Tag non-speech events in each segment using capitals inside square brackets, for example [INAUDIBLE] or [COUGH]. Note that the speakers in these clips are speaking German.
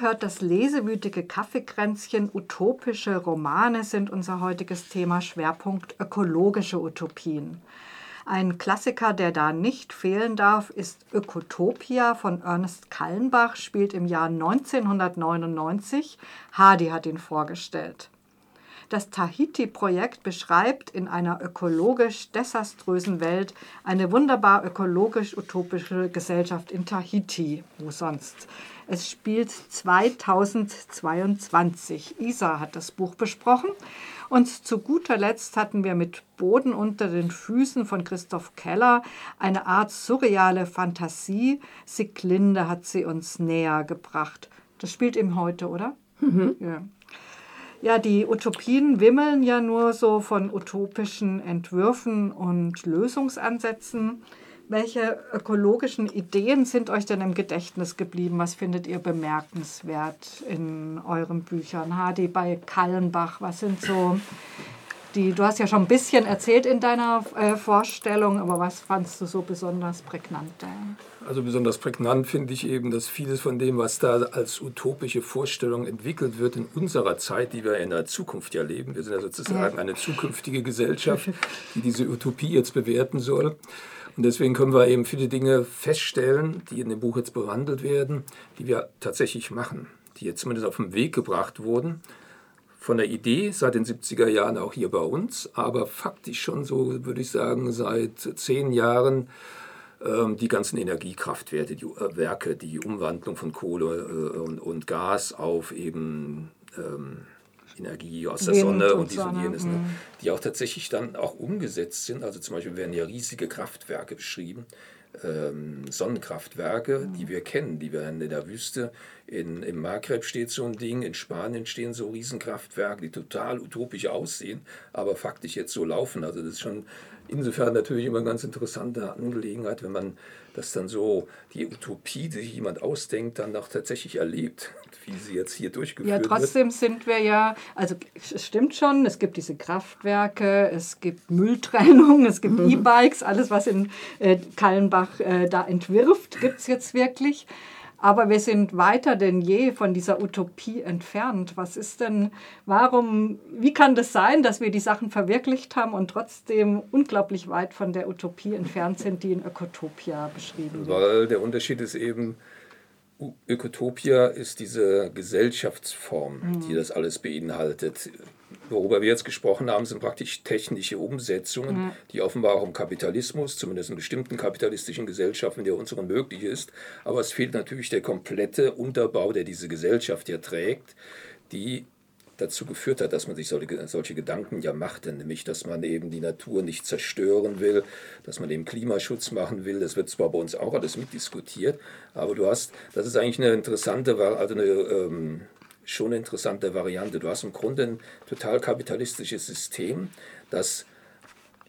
Hört das lesewütige Kaffeekränzchen. Utopische Romane sind unser heutiges Thema. Schwerpunkt ökologische Utopien. Ein Klassiker, der da nicht fehlen darf, ist Ökotopia von Ernest Kallenbach, spielt im Jahr 1999. Hardy hat ihn vorgestellt. Das Tahiti-Projekt beschreibt in einer ökologisch desaströsen Welt eine wunderbar ökologisch-utopische Gesellschaft in Tahiti. Wo sonst? Es spielt 2022. Isa hat das Buch besprochen und zu guter Letzt hatten wir mit Boden unter den Füßen von Christoph Keller eine Art surreale Fantasie. Siglinde hat sie uns näher gebracht. Das spielt eben heute, oder? Mhm. Ja. Ja, die Utopien wimmeln ja nur so von utopischen Entwürfen und Lösungsansätzen. Welche ökologischen Ideen sind euch denn im Gedächtnis geblieben? Was findet ihr bemerkenswert in euren Büchern? Hadi bei Kallenbach, was sind so die, du hast ja schon ein bisschen erzählt in deiner äh, Vorstellung, aber was fandst du so besonders prägnant? Also besonders prägnant finde ich eben, dass vieles von dem, was da als utopische Vorstellung entwickelt wird in unserer Zeit, die wir in der Zukunft ja leben, wir sind ja sozusagen eine zukünftige Gesellschaft, die diese Utopie jetzt bewerten soll. Und deswegen können wir eben viele Dinge feststellen, die in dem Buch jetzt behandelt werden, die wir tatsächlich machen, die jetzt zumindest auf den Weg gebracht wurden. Von der Idee seit den 70er Jahren auch hier bei uns, aber faktisch schon so, würde ich sagen, seit zehn Jahren die ganzen Energiekraftwerte, die äh, Werke, die Umwandlung von Kohle äh, und, und Gas auf eben ähm, Energie aus der Sonne und, dies und jenes, ne? Mhm. die auch tatsächlich dann auch umgesetzt sind. Also zum Beispiel werden ja riesige Kraftwerke beschrieben, ähm, Sonnenkraftwerke, mhm. die wir kennen, die werden in der Wüste. In, Im Maghreb steht so ein Ding, in Spanien stehen so Riesenkraftwerke, die total utopisch aussehen, aber faktisch jetzt so laufen. Also das ist schon insofern natürlich immer eine ganz interessante Angelegenheit, wenn man das dann so, die Utopie, die sich jemand ausdenkt, dann auch tatsächlich erlebt, [LAUGHS] wie sie jetzt hier durchgeführt wird. Ja, trotzdem wird. sind wir ja, also es stimmt schon, es gibt diese Kraftwerke, es gibt Mülltrennung, es gibt mhm. E-Bikes, alles, was in äh, Kallenbach äh, da entwirft, gibt es jetzt wirklich. Aber wir sind weiter denn je von dieser Utopie entfernt. Was ist denn, warum, wie kann das sein, dass wir die Sachen verwirklicht haben und trotzdem unglaublich weit von der Utopie entfernt sind, die in Ökotopia beschrieben wird? Weil der Unterschied ist eben, Ökotopia ist diese Gesellschaftsform, mhm. die das alles beinhaltet. Worüber wir jetzt gesprochen haben, sind praktisch technische Umsetzungen, mhm. die offenbar auch im Kapitalismus, zumindest in bestimmten kapitalistischen Gesellschaften, der unseren möglich ist. Aber es fehlt natürlich der komplette Unterbau, der diese Gesellschaft ja trägt, die dazu geführt hat, dass man sich solche, solche Gedanken ja machte, nämlich dass man eben die Natur nicht zerstören will, dass man eben Klimaschutz machen will. Das wird zwar bei uns auch alles mitdiskutiert, aber du hast, das ist eigentlich eine interessante, also eine ähm, schon eine interessante Variante. Du hast im Grunde ein total kapitalistisches System, das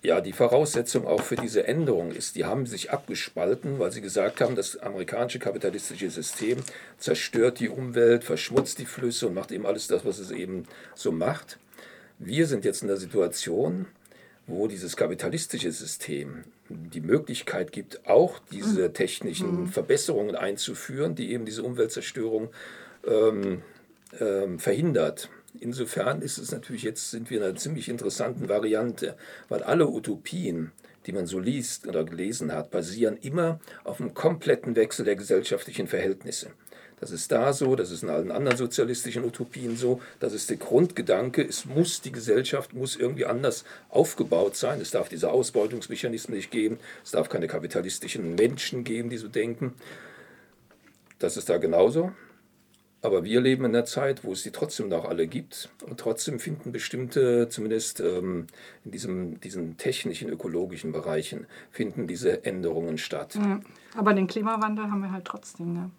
ja, die Voraussetzung auch für diese Änderung ist. Die haben sich abgespalten, weil sie gesagt haben, das amerikanische kapitalistische System zerstört die Umwelt, verschmutzt die Flüsse und macht eben alles das, was es eben so macht. Wir sind jetzt in der Situation, wo dieses kapitalistische System die Möglichkeit gibt, auch diese mhm. technischen mhm. Verbesserungen einzuführen, die eben diese Umweltzerstörung ähm, ähm, verhindert. Insofern ist es natürlich jetzt sind wir in einer ziemlich interessanten Variante, weil alle Utopien, die man so liest oder gelesen hat, basieren immer auf einem kompletten Wechsel der gesellschaftlichen Verhältnisse. Das ist da so, das ist in allen anderen sozialistischen Utopien so, das ist der Grundgedanke, es muss, die Gesellschaft muss irgendwie anders aufgebaut sein, es darf diese Ausbeutungsmechanismen nicht geben, es darf keine kapitalistischen Menschen geben, die so denken. Das ist da genauso. Aber wir leben in einer Zeit, wo es die trotzdem noch alle gibt und trotzdem finden bestimmte, zumindest ähm, in diesem, diesen technischen, ökologischen Bereichen, finden diese Änderungen statt. Ja, aber den Klimawandel haben wir halt trotzdem. Ne?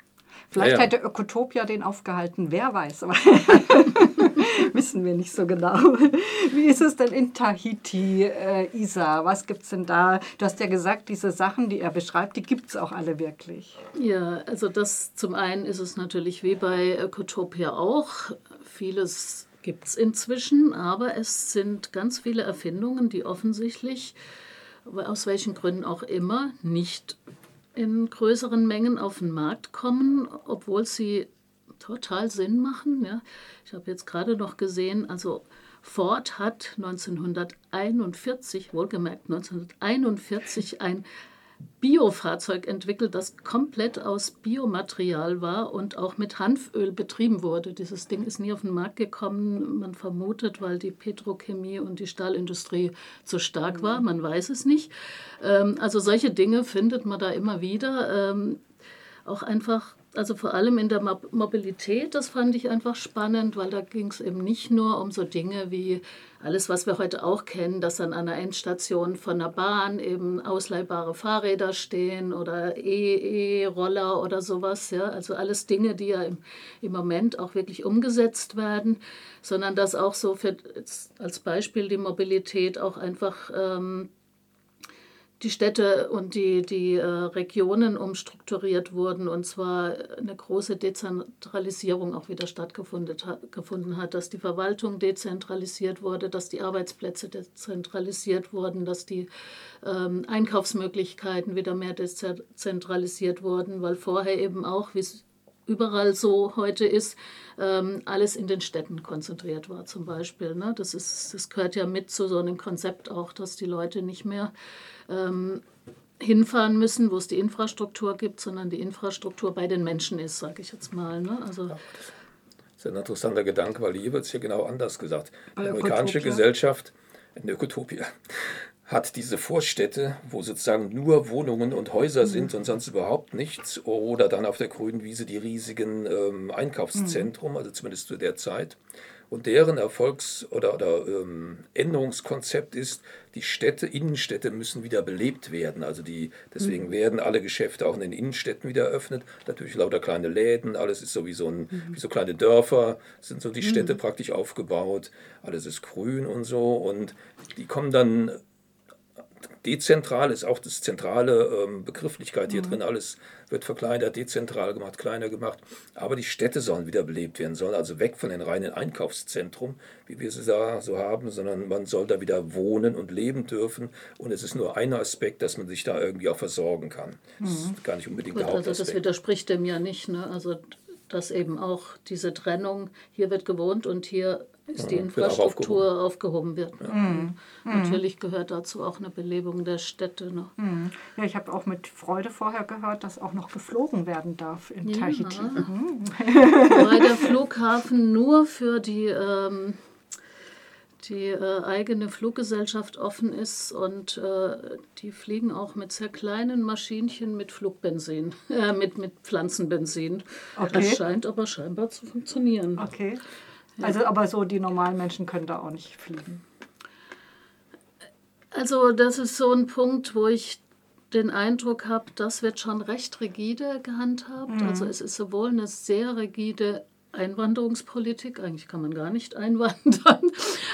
Vielleicht ja, ja. hätte Ökotopia den aufgehalten, wer weiß, [LAUGHS] [LAUGHS] wissen wir nicht so genau. [LAUGHS] Wie ist es denn in Tahiti, äh, Isa? Was gibt es denn da? Du hast ja gesagt, diese Sachen, die er beschreibt, die gibt es auch alle wirklich. Ja, also das zum einen ist es natürlich wie bei Ökotopia auch. Vieles gibt es inzwischen, aber es sind ganz viele Erfindungen, die offensichtlich aus welchen Gründen auch immer nicht in größeren Mengen auf den Markt kommen, obwohl sie total Sinn machen. Ja. Ich habe jetzt gerade noch gesehen, also Ford hat 1941, wohlgemerkt 1941, ein Biofahrzeug entwickelt, das komplett aus Biomaterial war und auch mit Hanföl betrieben wurde. Dieses Ding ist nie auf den Markt gekommen. Man vermutet, weil die Petrochemie und die Stahlindustrie zu stark war. Man weiß es nicht. Ähm, also solche Dinge findet man da immer wieder. Ähm, auch einfach also vor allem in der Mobilität, das fand ich einfach spannend, weil da ging es eben nicht nur um so Dinge wie alles, was wir heute auch kennen, dass an einer Endstation von der Bahn eben ausleihbare Fahrräder stehen oder E-Roller oder sowas. Ja? Also alles Dinge, die ja im, im Moment auch wirklich umgesetzt werden, sondern dass auch so für, als Beispiel die Mobilität auch einfach ähm, die Städte und die, die äh, Regionen umstrukturiert wurden und zwar eine große Dezentralisierung auch wieder stattgefunden hat, dass die Verwaltung dezentralisiert wurde, dass die Arbeitsplätze dezentralisiert wurden, dass die ähm, Einkaufsmöglichkeiten wieder mehr dezentralisiert wurden, weil vorher eben auch, wie es überall so heute ist, ähm, alles in den Städten konzentriert war zum Beispiel. Ne? Das, ist, das gehört ja mit zu so einem Konzept auch, dass die Leute nicht mehr ähm, hinfahren müssen, wo es die Infrastruktur gibt, sondern die Infrastruktur bei den Menschen ist, sage ich jetzt mal. Ne? Also, das ist ein interessanter Gedanke, weil hier wird es hier genau anders gesagt. Die amerikanische Gesellschaft, eine Ökotopie, hat diese Vorstädte, wo sozusagen nur Wohnungen und Häuser mhm. sind und sonst überhaupt nichts, oder dann auf der grünen Wiese die riesigen ähm, Einkaufszentren, mhm. also zumindest zu der Zeit. Und deren Erfolgs- oder, oder ähm, Änderungskonzept ist, die Städte, Innenstädte müssen wieder belebt werden. Also die, deswegen mhm. werden alle Geschäfte auch in den Innenstädten wieder eröffnet. Natürlich lauter kleine Läden, alles ist so wie so, ein, mhm. wie so kleine Dörfer, sind so die Städte mhm. praktisch aufgebaut. Alles ist grün und so. Und die kommen dann Dezentral ist auch das zentrale ähm, Begrifflichkeit hier mhm. drin. Alles wird verkleinert, dezentral gemacht, kleiner gemacht. Aber die Städte sollen wieder belebt werden, sollen also weg von den reinen Einkaufszentren, wie wir sie da so haben, sondern man soll da wieder wohnen und leben dürfen. Und es ist nur ein Aspekt, dass man sich da irgendwie auch versorgen kann. Das ist mhm. gar nicht unbedingt Gut, der Hauptaspekt. Also das widerspricht dem ja nicht. Ne? Also dass eben auch diese Trennung, hier wird gewohnt und hier ist die Infrastruktur aufgehoben. wird. Ja. Mhm. Natürlich gehört dazu auch eine Belebung der Städte. Ne? Mhm. Ja, ich habe auch mit Freude vorher gehört, dass auch noch geflogen werden darf in ja. Tahiti. Mhm. [LAUGHS] Weil der Flughafen nur für die, ähm, die äh, eigene Fluggesellschaft offen ist und äh, die fliegen auch mit sehr kleinen Maschinchen mit Flugbenzin, [LAUGHS] äh, mit, mit Pflanzenbenzin. Okay. Das scheint aber scheinbar zu funktionieren. Okay. Also aber so die normalen Menschen können da auch nicht fliegen. Also das ist so ein Punkt, wo ich den Eindruck habe, das wird schon recht rigide gehandhabt. Mhm. Also es ist sowohl eine sehr rigide Einwanderungspolitik, eigentlich kann man gar nicht [LAUGHS] einwandern,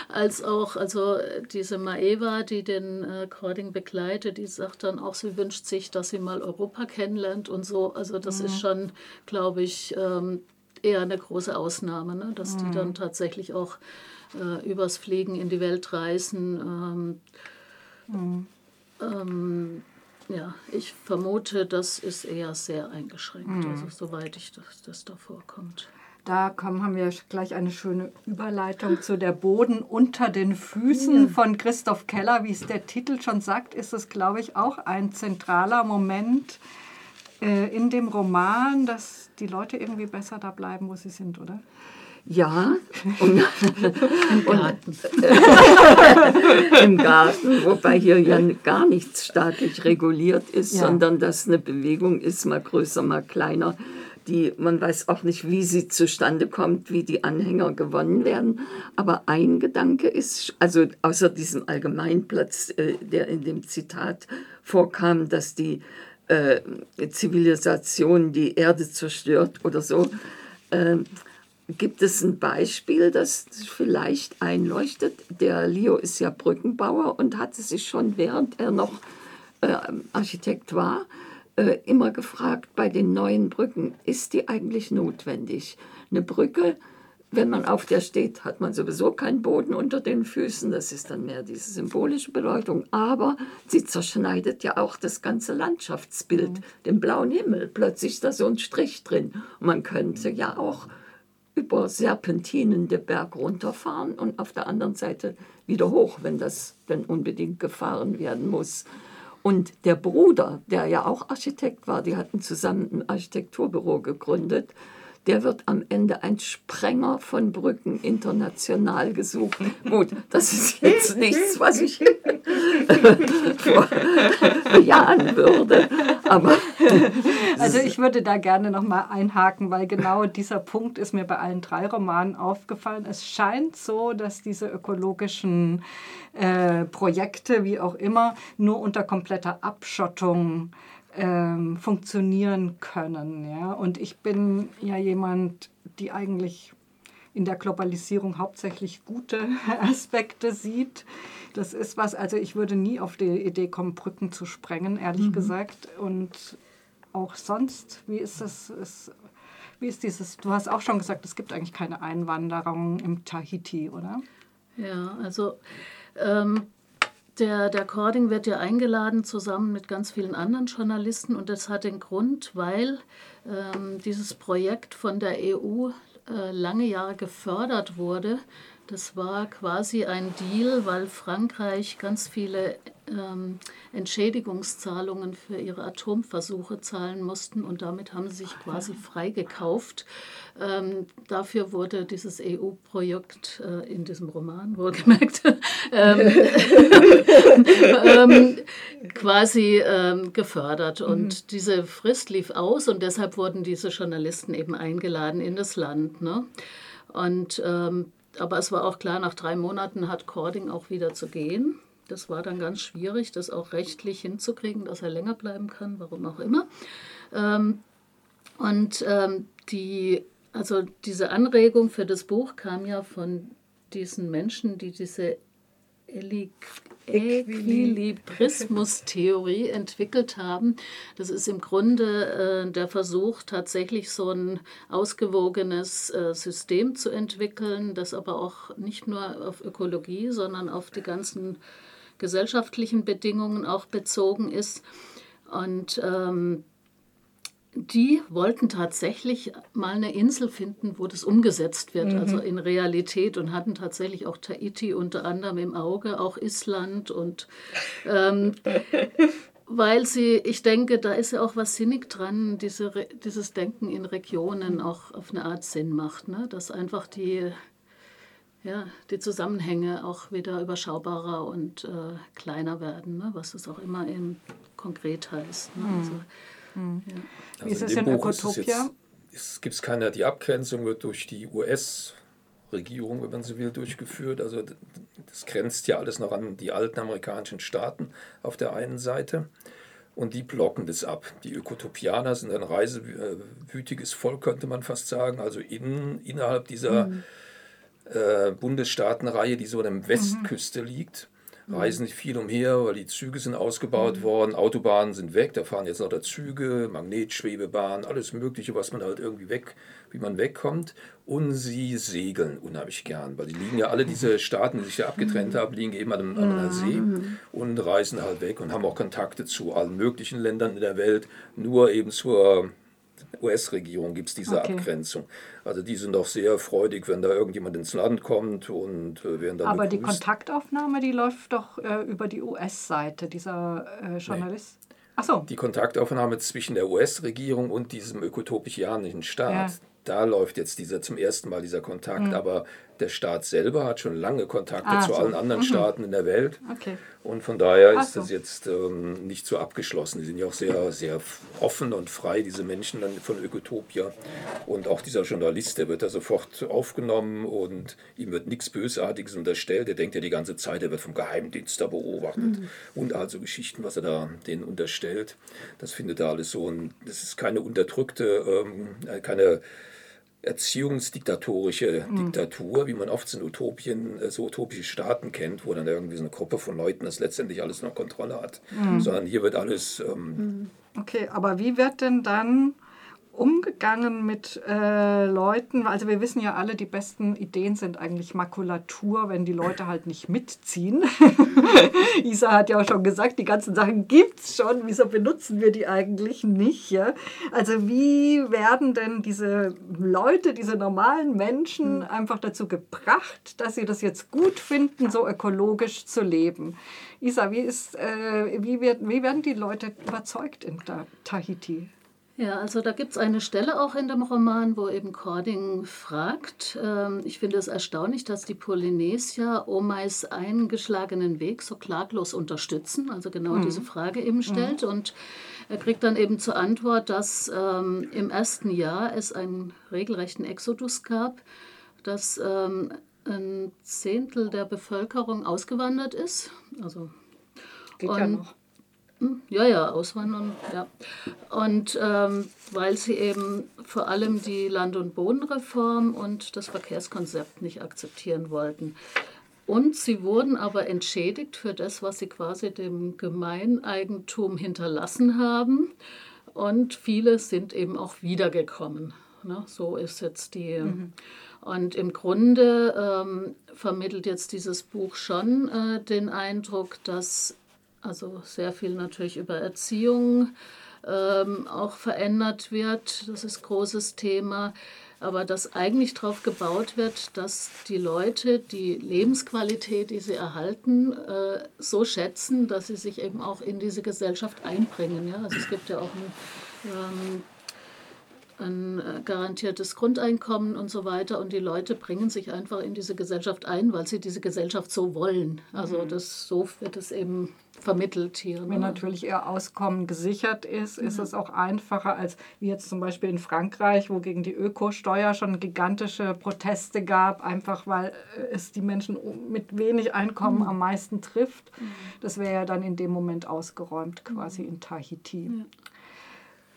als auch also diese Maeva, die den äh, Cording begleitet, die sagt dann auch, sie wünscht sich, dass sie mal Europa kennenlernt und so. Also das mhm. ist schon, glaube ich, ähm, eher eine große Ausnahme, ne? dass mhm. die dann tatsächlich auch äh, übers Fliegen in die Welt reisen. Ähm, mhm. ähm, ja, ich vermute, das ist eher sehr eingeschränkt, mhm. also soweit ich das, das da vorkommt. Da kommen, haben wir gleich eine schöne Überleitung zu der Boden unter den Füßen von Christoph Keller. Wie es der Titel schon sagt, ist es, glaube ich, auch ein zentraler Moment äh, in dem Roman, dass die Leute irgendwie besser da bleiben, wo sie sind, oder? Ja, [LAUGHS] und, Im, Garten. [LAUGHS] Im Garten, wobei hier ja gar nichts staatlich reguliert ist, ja. sondern dass eine Bewegung ist, mal größer, mal kleiner. Die, man weiß auch nicht, wie sie zustande kommt, wie die Anhänger gewonnen werden. Aber ein Gedanke ist, also außer diesem Allgemeinplatz, äh, der in dem Zitat vorkam, dass die äh, Zivilisation die Erde zerstört oder so. Äh, gibt es ein Beispiel, das vielleicht einleuchtet? Der Leo ist ja Brückenbauer und hatte sich schon, während er noch äh, Architekt war, äh, immer gefragt bei den neuen Brücken, ist die eigentlich notwendig? Eine Brücke wenn man auf der steht, hat man sowieso keinen Boden unter den Füßen. Das ist dann mehr diese symbolische Bedeutung. Aber sie zerschneidet ja auch das ganze Landschaftsbild, mhm. den blauen Himmel. Plötzlich ist da so ein Strich drin. Und man könnte ja auch über Serpentinen den Berg runterfahren und auf der anderen Seite wieder hoch, wenn das denn unbedingt gefahren werden muss. Und der Bruder, der ja auch Architekt war, die hatten zusammen ein Architekturbüro gegründet, der wird am Ende ein Sprenger von Brücken international gesucht. Gut, das ist jetzt [LAUGHS] nichts, was ich [LAUGHS] bejahen würde. Aber also ich würde da gerne noch mal einhaken, weil genau dieser Punkt ist mir bei allen drei Romanen aufgefallen. Es scheint so, dass diese ökologischen äh, Projekte, wie auch immer, nur unter kompletter Abschottung ähm, funktionieren können. Ja? Und ich bin ja jemand, die eigentlich in der Globalisierung hauptsächlich gute [LAUGHS] Aspekte sieht. Das ist was, also ich würde nie auf die Idee kommen, Brücken zu sprengen, ehrlich mhm. gesagt. Und auch sonst, wie ist das? Ist, wie ist dieses, du hast auch schon gesagt, es gibt eigentlich keine Einwanderung im Tahiti, oder? Ja, also ähm, der, der Cording wird ja eingeladen zusammen mit ganz vielen anderen Journalisten und das hat den Grund, weil ähm, dieses Projekt von der EU äh, lange Jahre gefördert wurde. Das war quasi ein Deal, weil Frankreich ganz viele ähm, Entschädigungszahlungen für ihre Atomversuche zahlen mussten und damit haben sie sich quasi freigekauft. Ähm, dafür wurde dieses EU-Projekt äh, in diesem Roman wohlgemerkt [LAUGHS] ähm, [LAUGHS] ähm, quasi ähm, gefördert. Und mhm. diese Frist lief aus und deshalb wurden diese Journalisten eben eingeladen in das Land. Ne? Und ähm, aber es war auch klar, nach drei Monaten hat Cording auch wieder zu gehen. Das war dann ganz schwierig, das auch rechtlich hinzukriegen, dass er länger bleiben kann, warum auch immer. Ähm, und ähm, die, also diese Anregung für das Buch kam ja von diesen Menschen, die diese Äquilibrismus-Theorie entwickelt haben. Das ist im Grunde äh, der Versuch, tatsächlich so ein ausgewogenes äh, System zu entwickeln, das aber auch nicht nur auf Ökologie, sondern auf die ganzen gesellschaftlichen Bedingungen auch bezogen ist. Und ähm, die wollten tatsächlich mal eine Insel finden, wo das umgesetzt wird, mhm. also in Realität und hatten tatsächlich auch Tahiti unter anderem im Auge, auch Island und ähm, [LAUGHS] weil sie, ich denke, da ist ja auch was sinnig dran, diese, dieses Denken in Regionen auch auf eine Art Sinn macht, ne? dass einfach die, ja, die Zusammenhänge auch wieder überschaubarer und äh, kleiner werden, ne? was es auch immer eben konkret heißt. Ne? Mhm. Also, Mhm. Ja. Wie also ist es in Ökotopia? Es gibt keine, die Abgrenzung wird durch die US-Regierung, wenn man so will, durchgeführt. Also das grenzt ja alles noch an die alten amerikanischen Staaten auf der einen Seite. Und die blocken das ab. Die Ökotopianer sind ein reisewütiges Volk, könnte man fast sagen. Also in, innerhalb dieser mhm. Äh, Bundesstaatenreihe, die so an der mhm. Westküste mhm. liegt, reisen nicht viel umher, weil die Züge sind ausgebaut mhm. worden, Autobahnen sind weg, da fahren jetzt noch da Züge, Magnetschwebebahn, alles Mögliche, was man halt irgendwie weg, wie man wegkommt. Und sie segeln unheimlich gern, weil die liegen ja alle diese Staaten, die sich da abgetrennt haben, liegen eben an einem, an einer See mhm. und reisen halt weg und haben auch Kontakte zu allen möglichen Ländern in der Welt, nur eben zur US-Regierung gibt es diese okay. Abgrenzung. Also die sind doch sehr freudig, wenn da irgendjemand ins Land kommt und äh, werden dann Aber begrüßt. die Kontaktaufnahme, die läuft doch äh, über die US-Seite, dieser äh, Journalist. Nee. Ach so. Die Kontaktaufnahme zwischen der US-Regierung und diesem ökotopianischen Staat, ja. da läuft jetzt dieser zum ersten Mal dieser Kontakt. Mhm. Aber der Staat selber hat schon lange Kontakte ah, zu so. allen anderen mhm. Staaten in der Welt. Okay. Und von daher ist so. das jetzt ähm, nicht so abgeschlossen. Die sind ja auch sehr, sehr offen und frei, diese Menschen dann von Ökotopia. Und auch dieser Journalist, der wird da sofort aufgenommen und ihm wird nichts Bösartiges unterstellt. Der denkt ja die ganze Zeit, er wird vom Geheimdienst da beobachtet. Mhm. Und also Geschichten, was er da denen unterstellt. Das findet er alles so. Und das ist keine unterdrückte, ähm, keine erziehungsdiktatorische mhm. Diktatur, wie man oft in Utopien, äh, so utopische Staaten kennt, wo dann irgendwie so eine Gruppe von Leuten das letztendlich alles noch Kontrolle hat. Mhm. Sondern hier wird alles. Ähm mhm. okay, aber wie wird denn dann umgegangen mit äh, Leuten? Also wir wissen ja alle, die besten Ideen sind eigentlich Makulatur, wenn die Leute halt nicht mitziehen. [LAUGHS] Isa hat ja auch schon gesagt, die ganzen Sachen gibt es schon. Wieso benutzen wir die eigentlich nicht? Ja? Also wie werden denn diese Leute, diese normalen Menschen mhm. einfach dazu gebracht, dass sie das jetzt gut finden, so ökologisch zu leben? Isa, wie, ist, äh, wie, wird, wie werden die Leute überzeugt in Tahiti? Ja, also da gibt es eine Stelle auch in dem Roman, wo eben Cording fragt. Ähm, ich finde es erstaunlich, dass die Polynesier Omais eingeschlagenen Weg so klaglos unterstützen, also genau mhm. diese Frage eben mhm. stellt. Mhm. Und er kriegt dann eben zur Antwort, dass ähm, im ersten Jahr es einen regelrechten Exodus gab, dass ähm, ein Zehntel der Bevölkerung ausgewandert ist. Also, Geht und, ja noch. Ja, ja, auswandern, ja. Und ähm, weil sie eben vor allem die Land- und Bodenreform und das Verkehrskonzept nicht akzeptieren wollten. Und sie wurden aber entschädigt für das, was sie quasi dem Gemeineigentum hinterlassen haben. Und viele sind eben auch wiedergekommen. Ne? So ist jetzt die. Mhm. Und im Grunde ähm, vermittelt jetzt dieses Buch schon äh, den Eindruck, dass also sehr viel natürlich über Erziehung ähm, auch verändert wird. Das ist großes Thema. Aber dass eigentlich darauf gebaut wird, dass die Leute die Lebensqualität, die sie erhalten, äh, so schätzen, dass sie sich eben auch in diese Gesellschaft einbringen. Ja? Also es gibt ja auch ein ähm, ein äh, garantiertes Grundeinkommen und so weiter. Und die Leute bringen sich einfach in diese Gesellschaft ein, weil sie diese Gesellschaft so wollen. Also mhm. das, so wird es eben vermittelt hier. Wenn ne? natürlich ihr Auskommen gesichert ist, ist mhm. es auch einfacher als wie jetzt zum Beispiel in Frankreich, wo gegen die Ökosteuer schon gigantische Proteste gab, einfach weil äh, es die Menschen mit wenig Einkommen mhm. am meisten trifft. Mhm. Das wäre ja dann in dem Moment ausgeräumt, quasi in Tahiti. Ja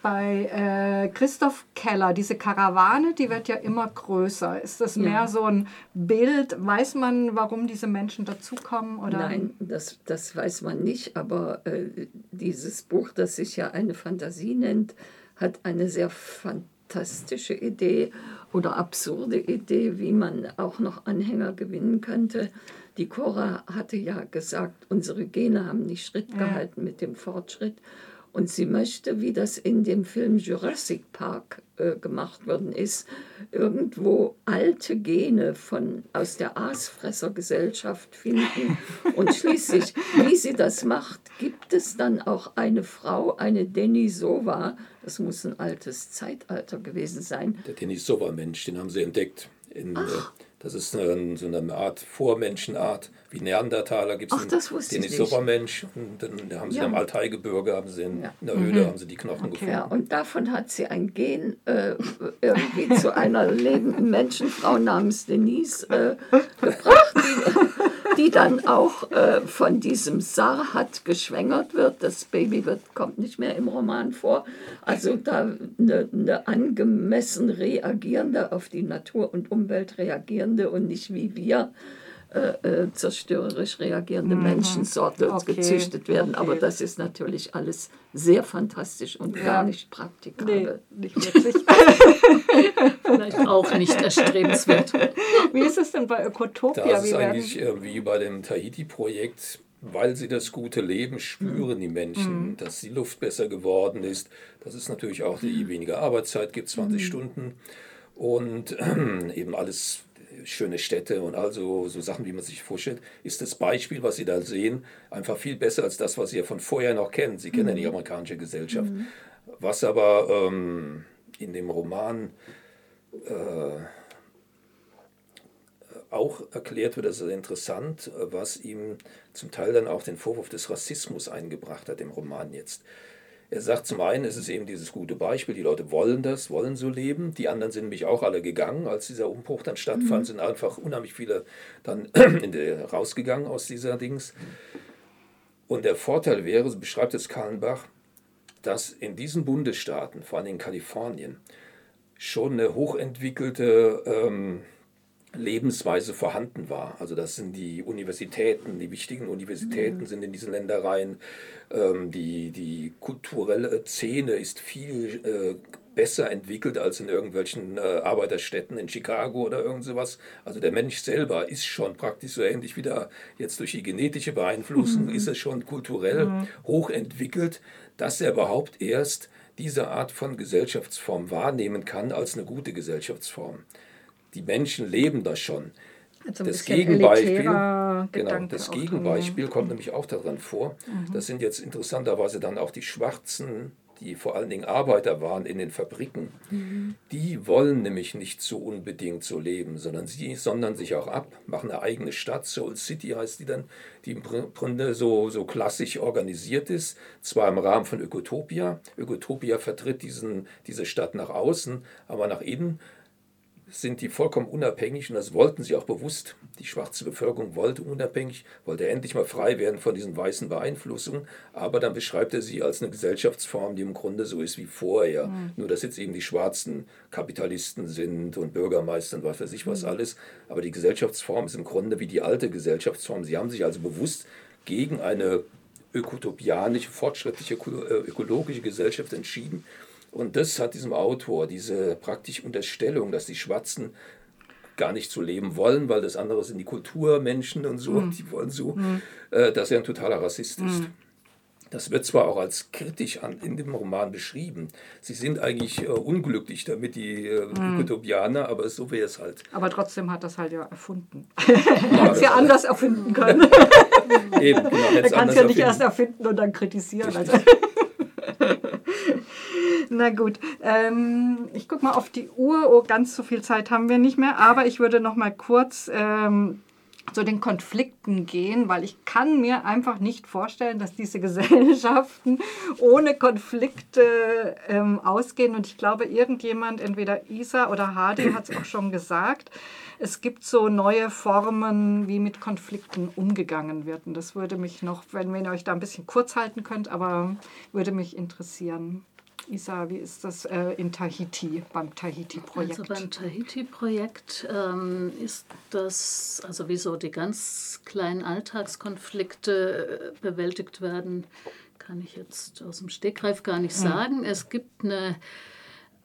bei äh, Christoph Keller, diese Karawane, die wird ja immer größer. Ist das mehr ja. so ein Bild? Weiß man, warum diese Menschen dazukommen? Oder? Nein, das, das weiß man nicht. Aber äh, dieses Buch, das sich ja eine Fantasie nennt, hat eine sehr fantastische Idee oder absurde Idee, wie man auch noch Anhänger gewinnen könnte. Die Cora hatte ja gesagt, unsere Gene haben nicht Schritt gehalten ja. mit dem Fortschritt. Und sie möchte, wie das in dem Film Jurassic Park äh, gemacht worden ist, irgendwo alte Gene von, aus der Aasfressergesellschaft finden. Und schließlich, wie sie das macht, gibt es dann auch eine Frau, eine Denisova, das muss ein altes Zeitalter gewesen sein. Der Denisova-Mensch, den haben sie entdeckt. In, Ach. Das ist eine, so eine Art Vormenschenart, wie Neandertaler gibt es den Supermensch. Und dann da haben sie ja. im Altaigebirge, haben sie in, ja. in der Höhle, mhm. haben sie die Knochen okay. gefunden. Ja, und davon hat sie ein Gen äh, irgendwie zu einer lebenden Menschenfrau namens Denise äh, gebracht, die, die dann auch äh, von diesem Sarhat geschwängert wird. Das Baby wird, kommt nicht mehr im Roman vor. Also da eine, eine angemessen reagierende, auf die Natur und Umwelt reagierende und nicht wie wir äh, äh, zerstörerisch reagierende mhm. Menschensorte okay. gezüchtet werden. Okay. Aber das ist natürlich alles sehr fantastisch und ja. gar nicht praktikabel. Nee, nicht wirklich. [LAUGHS] Vielleicht auch nicht erstrebenswert. Wie ist es denn bei Ökotopia? Das ist eigentlich äh, wie bei dem Tahiti-Projekt weil sie das gute Leben spüren, die Menschen, mhm. dass die Luft besser geworden ist, dass es natürlich auch die weniger Arbeitszeit gibt, 20 mhm. Stunden und äh, [CLEARS THROAT] eben alles schöne Städte und also so Sachen, wie man sich vorstellt, ist das Beispiel, was Sie da sehen, einfach viel besser als das, was Sie ja von vorher noch kennen. Sie kennen ja die mhm. amerikanische Gesellschaft. Mhm. Was aber ähm, in dem Roman äh, auch erklärt wird, das ist interessant, was ihm zum Teil dann auch den Vorwurf des Rassismus eingebracht hat im Roman jetzt. Er sagt zum einen, es ist eben dieses gute Beispiel, die Leute wollen das, wollen so leben. Die anderen sind nämlich auch alle gegangen, als dieser Umbruch dann stattfand, mhm. sind einfach unheimlich viele dann [CLEARS THROAT] der, rausgegangen aus dieser Dings. Und der Vorteil wäre, so beschreibt es Kallenbach, dass in diesen Bundesstaaten, vor allem in Kalifornien, schon eine hochentwickelte ähm, Lebensweise vorhanden war. Also das sind die Universitäten, die wichtigen Universitäten mhm. sind in diesen Ländereien. Ähm, die, die kulturelle Szene ist viel äh, besser entwickelt als in irgendwelchen äh, Arbeiterstädten in Chicago oder irgend sowas. Also der Mensch selber ist schon praktisch so ähnlich wie da jetzt durch die genetische Beeinflussung, mhm. ist er schon kulturell mhm. hochentwickelt, dass er überhaupt erst diese Art von Gesellschaftsform wahrnehmen kann als eine gute Gesellschaftsform. Die Menschen leben das schon. Also das Gegenbeispiel, genau, das Gegenbeispiel kommt nämlich auch daran vor. Mhm. Das sind jetzt interessanterweise dann auch die schwarzen die vor allen Dingen Arbeiter waren in den Fabriken, mhm. die wollen nämlich nicht so unbedingt so leben, sondern sie sondern sich auch ab, machen eine eigene Stadt, Soul City heißt die dann, die im Grunde so, so klassisch organisiert ist, zwar im Rahmen von Ökotopia. Ökotopia vertritt diesen, diese Stadt nach außen, aber nach innen sind die vollkommen unabhängig und das wollten sie auch bewusst. Die schwarze Bevölkerung wollte unabhängig, wollte endlich mal frei werden von diesen weißen Beeinflussungen, aber dann beschreibt er sie als eine Gesellschaftsform, die im Grunde so ist wie vorher. Mhm. Nur dass jetzt eben die schwarzen Kapitalisten sind und Bürgermeister und was weiß ich was mhm. alles. Aber die Gesellschaftsform ist im Grunde wie die alte Gesellschaftsform. Sie haben sich also bewusst gegen eine ökotopianische, fortschrittliche, ökologische Gesellschaft entschieden und das hat diesem Autor, diese praktisch Unterstellung, dass die Schwarzen gar nicht so leben wollen, weil das andere sind die Kulturmenschen und so, mhm. die wollen so, mhm. äh, dass er ein totaler Rassist ist. Mhm. Das wird zwar auch als kritisch an, in dem Roman beschrieben. Sie sind eigentlich äh, unglücklich damit, die äh, mhm. Utopianer, aber so wäre es halt. Aber trotzdem hat das halt ja erfunden. [LAUGHS] er hat es ja anders erfinden können. [LAUGHS] Eben, genau, er kann es ja nicht erst erfinden und dann kritisieren. Also. [LAUGHS] Na gut, ähm, ich gucke mal auf die Uhr. Oh, ganz so viel Zeit haben wir nicht mehr, aber ich würde noch mal kurz ähm, zu den Konflikten gehen, weil ich kann mir einfach nicht vorstellen, dass diese [LAUGHS] Gesellschaften ohne Konflikte ähm, ausgehen. Und ich glaube, irgendjemand, entweder Isa oder Hadi, hat es auch schon gesagt, es gibt so neue Formen, wie mit Konflikten umgegangen wird. Und das würde mich noch, wenn ihr euch da ein bisschen kurz halten könnt, aber würde mich interessieren. Isa, wie ist das äh, in Tahiti, beim Tahiti-Projekt? Also beim Tahiti-Projekt ähm, ist das, also wieso die ganz kleinen Alltagskonflikte äh, bewältigt werden, kann ich jetzt aus dem Stegreif gar nicht hm. sagen. Mhm. Es gibt eine,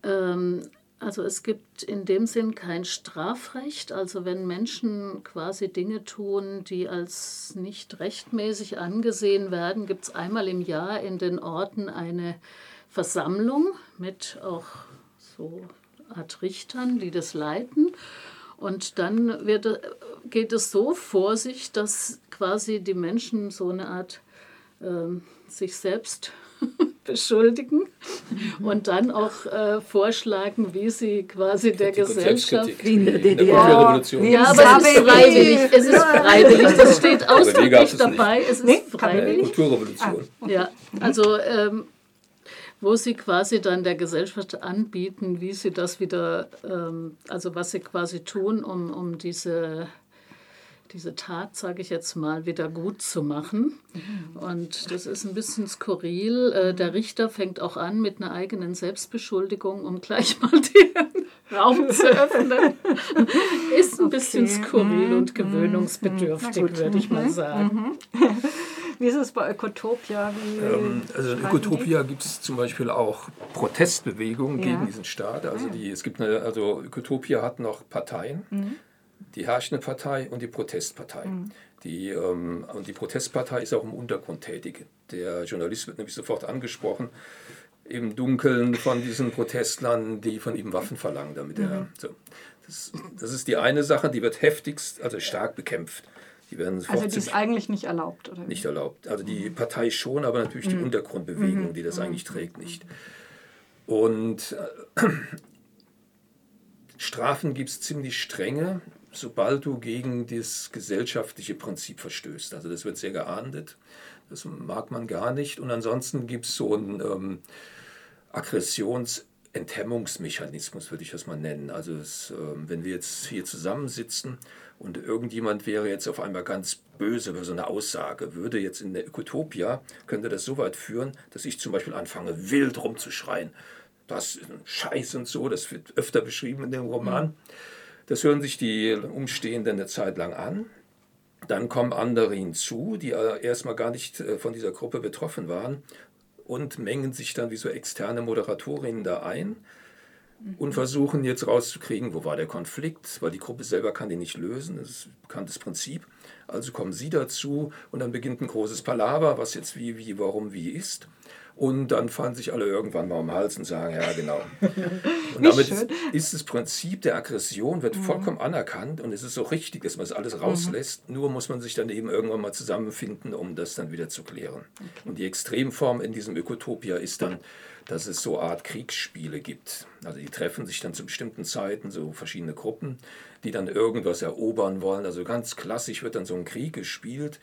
ähm, also es gibt in dem Sinn kein Strafrecht. Also wenn Menschen quasi Dinge tun, die als nicht rechtmäßig angesehen werden, gibt es einmal im Jahr in den Orten eine Versammlung mit auch so Art Richtern, die das leiten. Und dann wird, geht es so vor sich, dass quasi die Menschen so eine Art äh, sich selbst [LAUGHS] beschuldigen und dann auch äh, vorschlagen, wie sie quasi der Gesellschaft wie in der DDR. Ja, aber es ist freiwillig. Es ist freiwillig. Das steht ausdrücklich dabei. Es ist freiwillig. Kulturrevolution. Ja, also ähm, wo sie quasi dann der Gesellschaft anbieten, wie sie das wieder, ähm, also was sie quasi tun, um, um diese, diese Tat, sage ich jetzt mal, wieder gut zu machen. Mhm. Und das ist ein bisschen skurril. Äh, der Richter fängt auch an mit einer eigenen Selbstbeschuldigung, um gleich mal [LAUGHS] den Raum zu öffnen. ist ein okay. bisschen skurril und mhm. gewöhnungsbedürftig, mhm. würde ich mal sagen. [LAUGHS] Wie ist es bei Ökotopia? Ähm, also in Ökotopia gibt es zum Beispiel auch Protestbewegungen ja. gegen diesen Staat. Also, ah. die, es gibt eine, also Ökotopia hat noch Parteien. Mhm. Die herrschende Partei und die Protestpartei. Mhm. Die, ähm, und die Protestpartei ist auch im Untergrund tätig. Der Journalist wird nämlich sofort angesprochen im Dunkeln von diesen Protestlern, die von ihm Waffen verlangen, damit mhm. er. So. Das, das, ist die eine Sache, die wird heftigst, also stark bekämpft. Die werden also die ist eigentlich nicht erlaubt, oder? Nicht erlaubt. Also die Partei schon, aber natürlich mhm. die Untergrundbewegung, mhm. die das mhm. eigentlich trägt, nicht. Und äh, [CLEARS THROAT] Strafen gibt es ziemlich strenge, sobald du gegen das gesellschaftliche Prinzip verstößt. Also das wird sehr geahndet. Das mag man gar nicht. Und ansonsten gibt es so ein ähm, Aggressions- Enthemmungsmechanismus, würde ich das mal nennen. Also es, äh, wenn wir jetzt hier zusammensitzen und irgendjemand wäre jetzt auf einmal ganz böse über so eine Aussage, würde jetzt in der Ökotopia, könnte das so weit führen, dass ich zum Beispiel anfange, wild rumzuschreien. Das ist ein Scheiß und so, das wird öfter beschrieben in dem Roman. Mhm. Das hören sich die Umstehenden eine Zeit lang an. Dann kommen andere hinzu, die erstmal gar nicht äh, von dieser Gruppe betroffen waren und mengen sich dann wie so externe Moderatorinnen da ein. Und versuchen jetzt rauszukriegen, wo war der Konflikt, weil die Gruppe selber kann den nicht lösen, das ist ein bekanntes Prinzip. Also kommen sie dazu und dann beginnt ein großes Palaver, was jetzt wie, wie, warum, wie ist. Und dann fallen sich alle irgendwann mal um den Hals und sagen, ja genau. [LAUGHS] Und damit ist, ist das Prinzip der Aggression wird mhm. vollkommen anerkannt und es ist so richtig, dass man es alles rauslässt. Mhm. Nur muss man sich dann eben irgendwann mal zusammenfinden, um das dann wieder zu klären. Okay. Und die Extremform in diesem Ökotopia ist dann, dass es so Art Kriegsspiele gibt. Also die treffen sich dann zu bestimmten Zeiten, so verschiedene Gruppen, die dann irgendwas erobern wollen. Also ganz klassisch wird dann so ein Krieg gespielt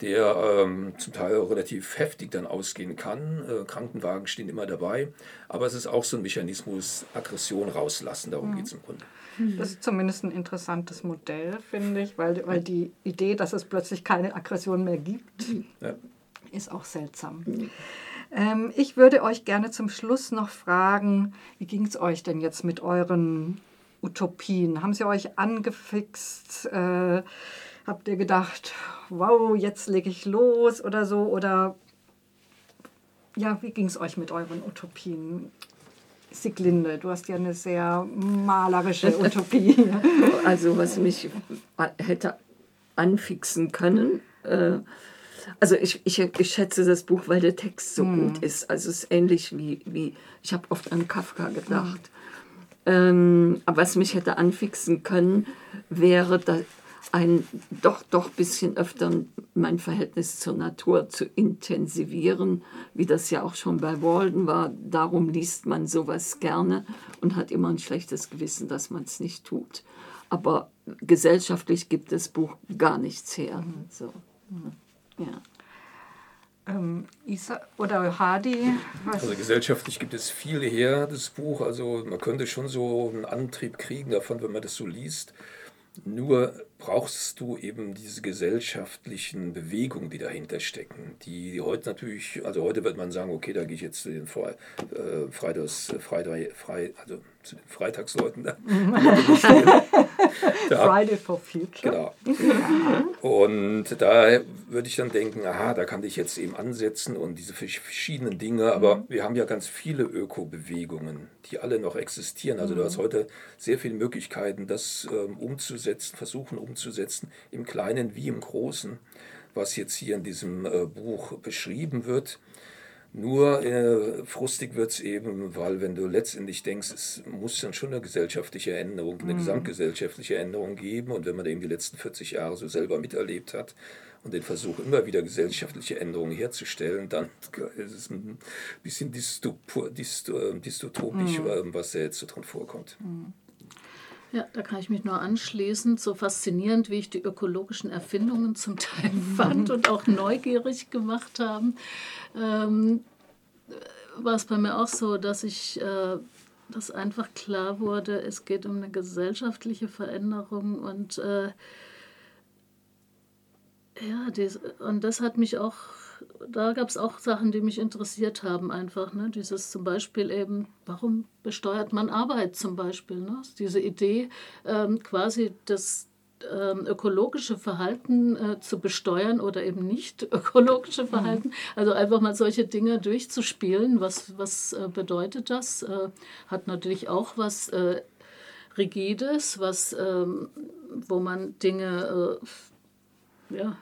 der ähm, zum Teil relativ heftig dann ausgehen kann. Äh, Krankenwagen stehen immer dabei. Aber es ist auch so ein Mechanismus, Aggression rauslassen, darum mhm. geht es im Grunde. Das ist zumindest ein interessantes Modell, finde ich, weil, weil die Idee, dass es plötzlich keine Aggression mehr gibt, ja. ist auch seltsam. Ähm, ich würde euch gerne zum Schluss noch fragen, wie ging es euch denn jetzt mit euren Utopien? Haben sie euch angefixt? Äh, Habt ihr gedacht, wow, jetzt lege ich los oder so? Oder ja, wie ging es euch mit euren Utopien? Siglinde, du hast ja eine sehr malerische [LAUGHS] Utopie. Also was mich hätte anfixen können. Äh, also ich, ich, ich schätze das Buch, weil der Text so mm. gut ist. Also es ist ähnlich wie, wie ich habe oft an Kafka gedacht. Mm. Ähm, aber was mich hätte anfixen können, wäre, dass, ein doch doch bisschen öfter mein Verhältnis zur Natur zu intensivieren, wie das ja auch schon bei Walden war. Darum liest man sowas gerne und hat immer ein schlechtes Gewissen, dass man es nicht tut. Aber gesellschaftlich gibt das Buch gar nichts her. So. Ja. Ähm, Isa oder Hardy? Also gesellschaftlich gibt es viel her, das Buch. Also man könnte schon so einen Antrieb kriegen davon, wenn man das so liest. Nur brauchst du eben diese gesellschaftlichen Bewegungen, die dahinter stecken, die heute natürlich, also heute wird man sagen, okay, da gehe ich jetzt zu den Fre äh, Freitags, Freitag, Frei, also zu den Freitagsleuten da. [LAUGHS] da Friday for Future. Genau. Und da würde ich dann denken, aha, da kann ich jetzt eben ansetzen und diese verschiedenen Dinge, aber mhm. wir haben ja ganz viele Ökobewegungen, die alle noch existieren. Also du hast mhm. heute sehr viele Möglichkeiten, das ähm, umzusetzen, versuchen umzusetzen, im Kleinen wie im Großen, was jetzt hier in diesem äh, Buch beschrieben wird. Nur äh, frustig wird es eben, weil wenn du letztendlich denkst, es muss dann schon eine gesellschaftliche Änderung, eine mhm. gesamtgesellschaftliche Änderung geben. Und wenn man eben die letzten 40 Jahre so selber miterlebt hat und den Versuch, immer wieder gesellschaftliche Änderungen herzustellen, dann ist es ein bisschen dystopisch, mhm. was da jetzt so drin vorkommt. Mhm. Ja, da kann ich mich nur anschließen. So faszinierend, wie ich die ökologischen Erfindungen zum Teil [LAUGHS] fand und auch neugierig gemacht haben, ähm, war es bei mir auch so, dass ich, äh, dass einfach klar wurde, es geht um eine gesellschaftliche Veränderung und äh, ja, dies, und das hat mich auch da gab es auch Sachen, die mich interessiert haben, einfach. Ne? Dieses zum Beispiel eben, warum besteuert man Arbeit zum Beispiel? Ne? Diese Idee, ähm, quasi das ökologische Verhalten äh, zu besteuern oder eben nicht [LAUGHS] ökologische mhm. Verhalten. Also einfach mal solche Dinge durchzuspielen. Was, was äh, bedeutet das? Äh, hat natürlich auch was äh, Rigides, was, ähm, wo man Dinge äh, ja,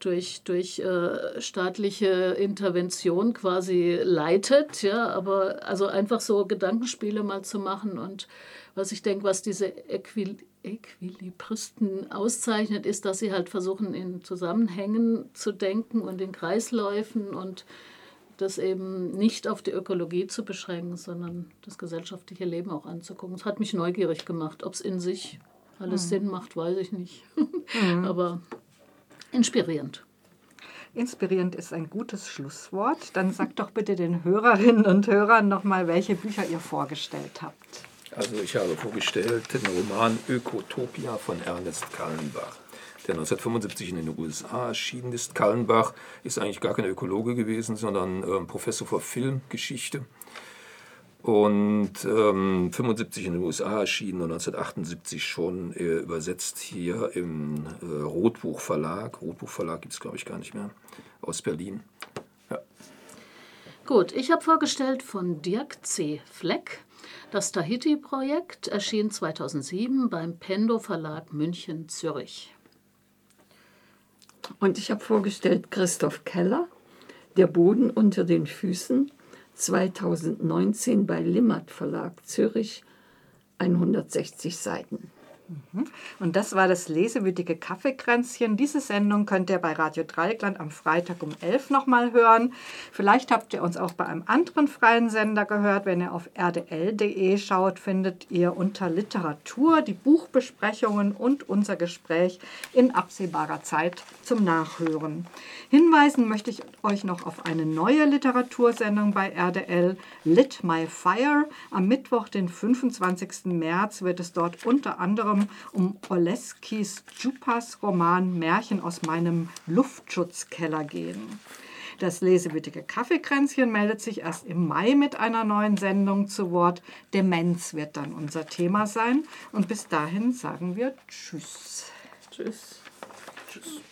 durch, durch äh, staatliche Intervention quasi leitet, ja, aber also einfach so Gedankenspiele mal zu machen und was ich denke, was diese Äquil Äquilibristen auszeichnet, ist, dass sie halt versuchen, in Zusammenhängen zu denken und in Kreisläufen und das eben nicht auf die Ökologie zu beschränken, sondern das gesellschaftliche Leben auch anzugucken. Es hat mich neugierig gemacht. Ob es in sich alles mhm. Sinn macht, weiß ich nicht. Mhm. [LAUGHS] Aber inspirierend. Inspirierend ist ein gutes Schlusswort. Dann sagt doch bitte den Hörerinnen und Hörern nochmal, welche Bücher ihr vorgestellt habt. Also ich habe vorgestellt den Roman Ökotopia von Ernest Kallenbach, der 1975 in den USA erschienen ist. Kallenbach ist eigentlich gar kein Ökologe gewesen, sondern äh, Professor für Filmgeschichte und ähm, 75 in den USA erschienen und 1978 schon äh, übersetzt hier im äh, Rotbuch Verlag. Rotbuch Verlag gibt es, glaube ich, gar nicht mehr. Aus Berlin. Ja. Gut, ich habe vorgestellt von Dirk C. Fleck Das Tahiti-Projekt erschien 2007 beim Pendo Verlag München Zürich. Und ich habe vorgestellt Christoph Keller, Der Boden unter den Füßen, 2019 bei Limmert Verlag Zürich, 160 Seiten. Und das war das lesewütige Kaffeekränzchen. Diese Sendung könnt ihr bei Radio Dreieckland am Freitag um 11 nochmal hören. Vielleicht habt ihr uns auch bei einem anderen freien Sender gehört. Wenn ihr auf rdl.de schaut, findet ihr unter Literatur die Buchbesprechungen und unser Gespräch in absehbarer Zeit zum Nachhören. Hinweisen möchte ich euch noch auf eine neue Literatursendung bei RDL, Lit My Fire. Am Mittwoch, den 25. März, wird es dort unter anderem um Oleskis Djupas Roman Märchen aus meinem Luftschutzkeller gehen. Das lesewütige Kaffeekränzchen meldet sich erst im Mai mit einer neuen Sendung zu Wort. Demenz wird dann unser Thema sein. Und bis dahin sagen wir Tschüss. Tschüss. Tschüss.